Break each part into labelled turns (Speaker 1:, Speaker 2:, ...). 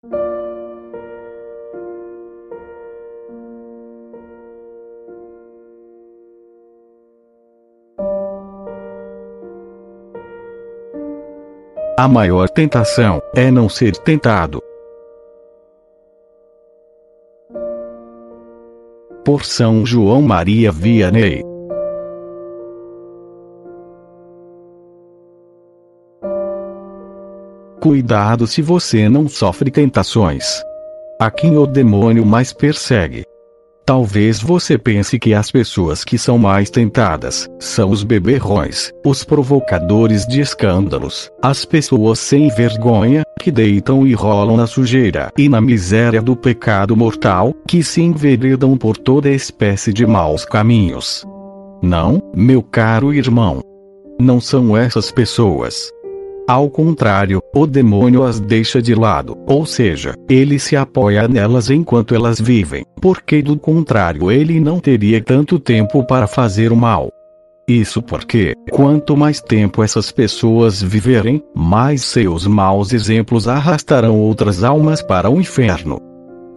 Speaker 1: A maior tentação é não ser tentado. Por São João Maria Vianney. Cuidado se você não sofre tentações. A quem o demônio mais persegue Talvez você pense que as pessoas que são mais tentadas são os beberrões, os provocadores de escândalos, as pessoas sem vergonha, que deitam e rolam na sujeira e na miséria do pecado mortal, que se enveredam por toda espécie de maus caminhos. Não, meu caro irmão. Não são essas pessoas. Ao contrário, o demônio as deixa de lado, ou seja, ele se apoia nelas enquanto elas vivem, porque do contrário ele não teria tanto tempo para fazer o mal. Isso porque, quanto mais tempo essas pessoas viverem, mais seus maus exemplos arrastarão outras almas para o inferno.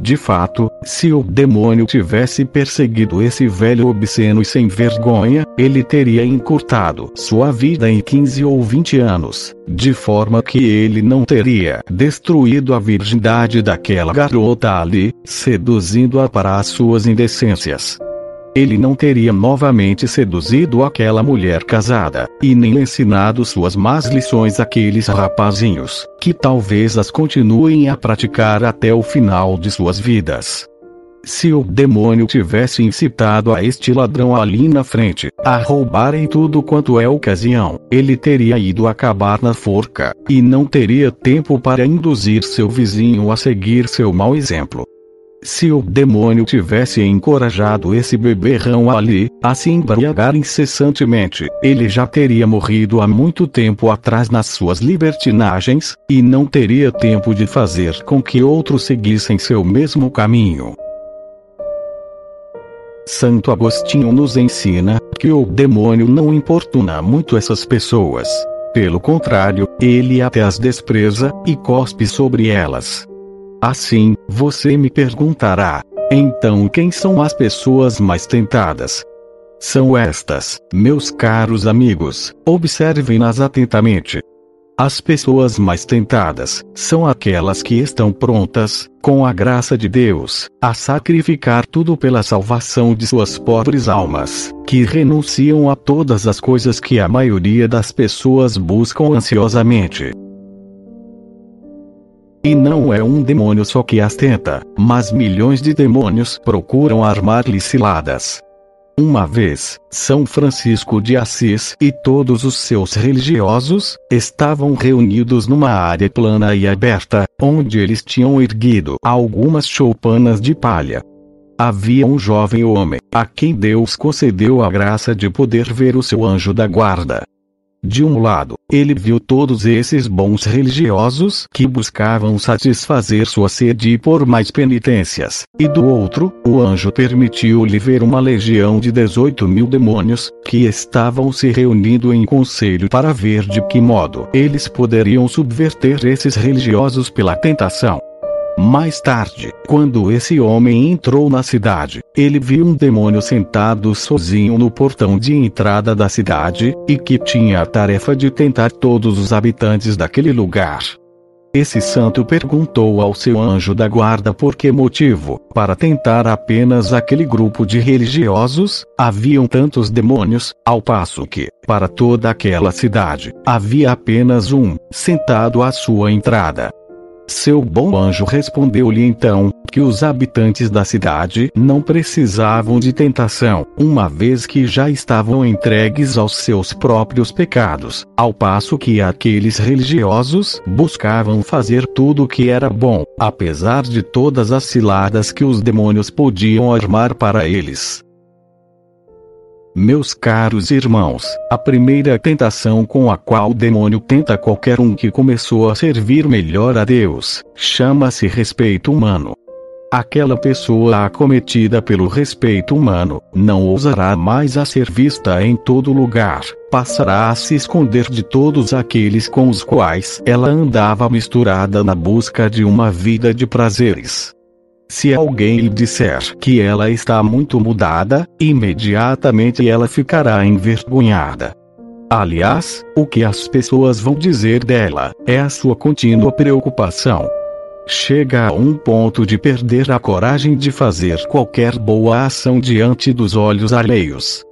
Speaker 1: De fato, se o demônio tivesse perseguido esse velho obsceno e sem vergonha, ele teria encurtado sua vida em 15 ou 20 anos, de forma que ele não teria destruído a virgindade daquela garota ali, seduzindo-a para as suas indecências ele não teria novamente seduzido aquela mulher casada, e nem ensinado suas más lições àqueles rapazinhos, que talvez as continuem a praticar até o final de suas vidas. Se o demônio tivesse incitado a este ladrão ali na frente, a roubarem tudo quanto é ocasião, ele teria ido acabar na forca, e não teria tempo para induzir seu vizinho a seguir seu mau exemplo. Se o demônio tivesse encorajado esse beberrão ali, a se embriagar incessantemente, ele já teria morrido há muito tempo atrás nas suas libertinagens, e não teria tempo de fazer com que outros seguissem seu mesmo caminho. Santo Agostinho nos ensina que o demônio não importuna muito essas pessoas. Pelo contrário, ele até as despreza e cospe sobre elas. Assim, você me perguntará: então quem são as pessoas mais tentadas? São estas, meus caros amigos, observem-nas atentamente. As pessoas mais tentadas são aquelas que estão prontas, com a graça de Deus, a sacrificar tudo pela salvação de suas pobres almas, que renunciam a todas as coisas que a maioria das pessoas buscam ansiosamente. E não é um demônio só que as tenta, mas milhões de demônios procuram armar-lhe ciladas. Uma vez, São Francisco de Assis e todos os seus religiosos estavam reunidos numa área plana e aberta, onde eles tinham erguido algumas choupanas de palha. Havia um jovem homem, a quem Deus concedeu a graça de poder ver o seu anjo da guarda. De um lado, ele viu todos esses bons religiosos que buscavam satisfazer sua sede por mais penitências, e do outro, o anjo permitiu-lhe ver uma legião de 18 mil demônios, que estavam se reunindo em conselho para ver de que modo eles poderiam subverter esses religiosos pela tentação. Mais tarde, quando esse homem entrou na cidade, ele viu um demônio sentado sozinho no portão de entrada da cidade, e que tinha a tarefa de tentar todos os habitantes daquele lugar. Esse santo perguntou ao seu anjo da guarda por que motivo, para tentar apenas aquele grupo de religiosos, haviam tantos demônios, ao passo que, para toda aquela cidade, havia apenas um, sentado à sua entrada. Seu bom anjo respondeu-lhe então, que os habitantes da cidade não precisavam de tentação, uma vez que já estavam entregues aos seus próprios pecados, ao passo que aqueles religiosos buscavam fazer tudo o que era bom, apesar de todas as ciladas que os demônios podiam armar para eles. Meus caros irmãos, a primeira tentação com a qual o demônio tenta qualquer um que começou a servir melhor a Deus, chama-se respeito humano. aquela pessoa acometida pelo respeito humano, não ousará mais a ser vista em todo lugar, passará a se esconder de todos aqueles com os quais ela andava misturada na busca de uma vida de prazeres. Se alguém lhe disser que ela está muito mudada, imediatamente ela ficará envergonhada. Aliás, o que as pessoas vão dizer dela é a sua contínua preocupação. Chega a um ponto de perder a coragem de fazer qualquer boa ação diante dos olhos alheios.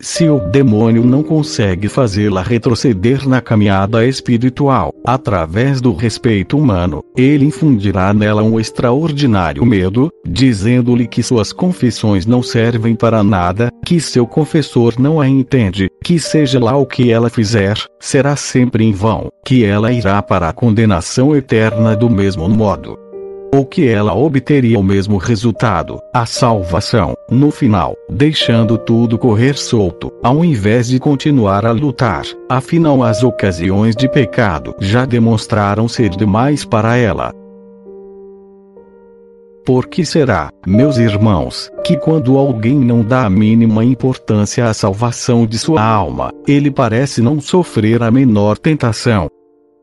Speaker 1: Se o demônio não consegue fazê-la retroceder na caminhada espiritual, através do respeito humano, ele infundirá nela um extraordinário medo, dizendo-lhe que suas confissões não servem para nada, que seu confessor não a entende, que seja lá o que ela fizer, será sempre em vão, que ela irá para a condenação eterna do mesmo modo ou que ela obteria o mesmo resultado, a salvação, no final, deixando tudo correr solto, ao invés de continuar a lutar. Afinal, as ocasiões de pecado já demonstraram ser demais para ela. Por que será, meus irmãos, que quando alguém não dá a mínima importância à salvação de sua alma, ele parece não sofrer a menor tentação,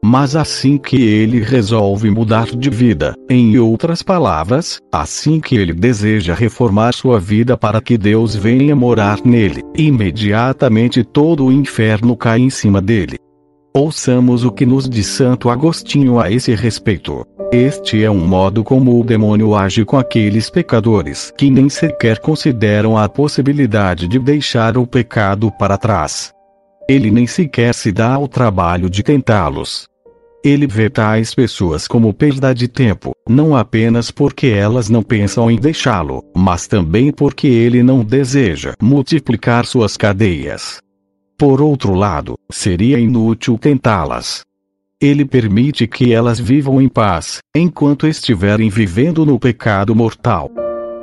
Speaker 1: mas assim que ele resolve mudar de vida, em outras palavras, assim que ele deseja reformar sua vida para que Deus venha morar nele, imediatamente todo o inferno cai em cima dele. Ouçamos o que nos diz Santo Agostinho a esse respeito. Este é um modo como o demônio age com aqueles pecadores que nem sequer consideram a possibilidade de deixar o pecado para trás. Ele nem sequer se dá ao trabalho de tentá-los. Ele vê tais pessoas como perda de tempo, não apenas porque elas não pensam em deixá-lo, mas também porque ele não deseja multiplicar suas cadeias. Por outro lado, seria inútil tentá-las. Ele permite que elas vivam em paz, enquanto estiverem vivendo no pecado mortal.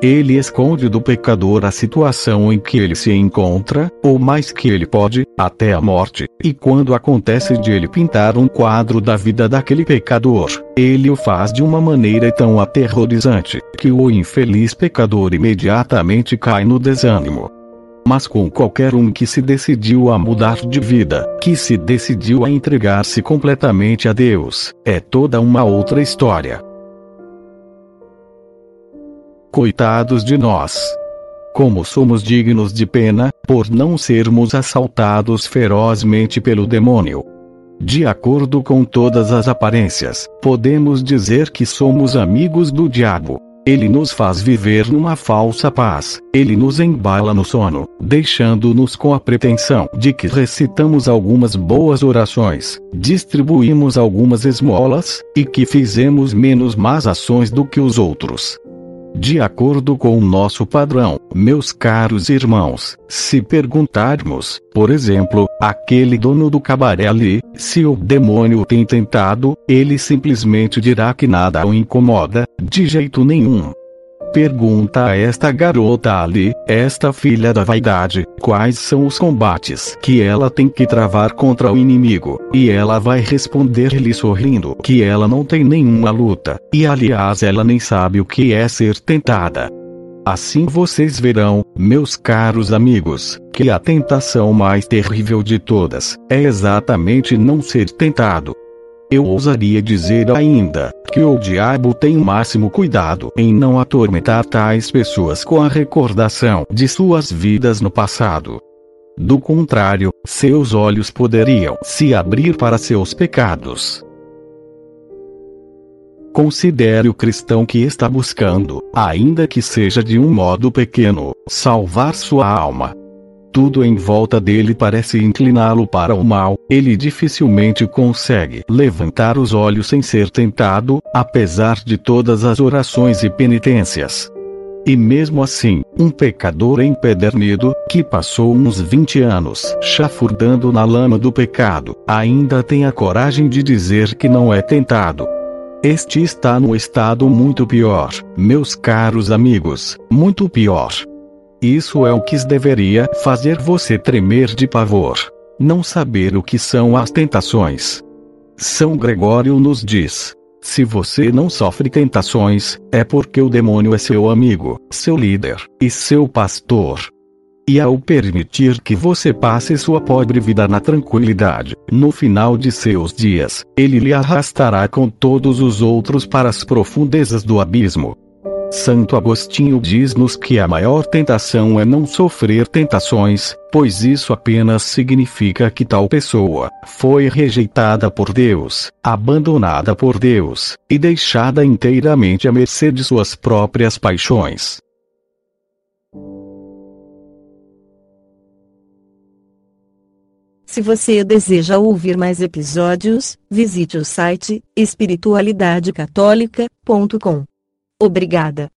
Speaker 1: Ele esconde do pecador a situação em que ele se encontra, ou mais que ele pode, até a morte, e quando acontece de ele pintar um quadro da vida daquele pecador, ele o faz de uma maneira tão aterrorizante, que o infeliz pecador imediatamente cai no desânimo. Mas com qualquer um que se decidiu a mudar de vida, que se decidiu a entregar-se completamente a Deus, é toda uma outra história. Coitados de nós! Como somos dignos de pena, por não sermos assaltados ferozmente pelo demônio. De acordo com todas as aparências, podemos dizer que somos amigos do diabo. Ele nos faz viver numa falsa paz, ele nos embala no sono, deixando-nos com a pretensão de que recitamos algumas boas orações, distribuímos algumas esmolas, e que fizemos menos más ações do que os outros. De acordo com o nosso padrão, meus caros irmãos, se perguntarmos, por exemplo, aquele dono do cabaré ali, se o demônio tem tentado, ele simplesmente dirá que nada o incomoda, de jeito nenhum. Pergunta a esta garota ali, esta filha da vaidade, quais são os combates que ela tem que travar contra o inimigo, e ela vai responder-lhe sorrindo que ela não tem nenhuma luta, e aliás ela nem sabe o que é ser tentada. Assim vocês verão, meus caros amigos, que a tentação mais terrível de todas é exatamente não ser tentado. Eu ousaria dizer ainda que o diabo tem o máximo cuidado em não atormentar tais pessoas com a recordação de suas vidas no passado. Do contrário, seus olhos poderiam se abrir para seus pecados. Considere o cristão que está buscando, ainda que seja de um modo pequeno, salvar sua alma tudo em volta dele parece incliná-lo para o mal, ele dificilmente consegue levantar os olhos sem ser tentado, apesar de todas as orações e penitências. E mesmo assim, um pecador empedernido, que passou uns 20 anos chafurdando na lama do pecado, ainda tem a coragem de dizer que não é tentado. Este está num estado muito pior, meus caros amigos, muito pior. Isso é o que deveria fazer você tremer de pavor. Não saber o que são as tentações. São Gregório nos diz: Se você não sofre tentações, é porque o demônio é seu amigo, seu líder e seu pastor. E ao permitir que você passe sua pobre vida na tranquilidade, no final de seus dias, ele lhe arrastará com todos os outros para as profundezas do abismo. Santo Agostinho diz-nos que a maior tentação é não sofrer tentações, pois isso apenas significa que tal pessoa foi rejeitada por Deus, abandonada por Deus, e deixada inteiramente à mercê de suas próprias paixões.
Speaker 2: Se você deseja ouvir mais episódios, visite o site espiritualidadecatólica.com. Obrigada.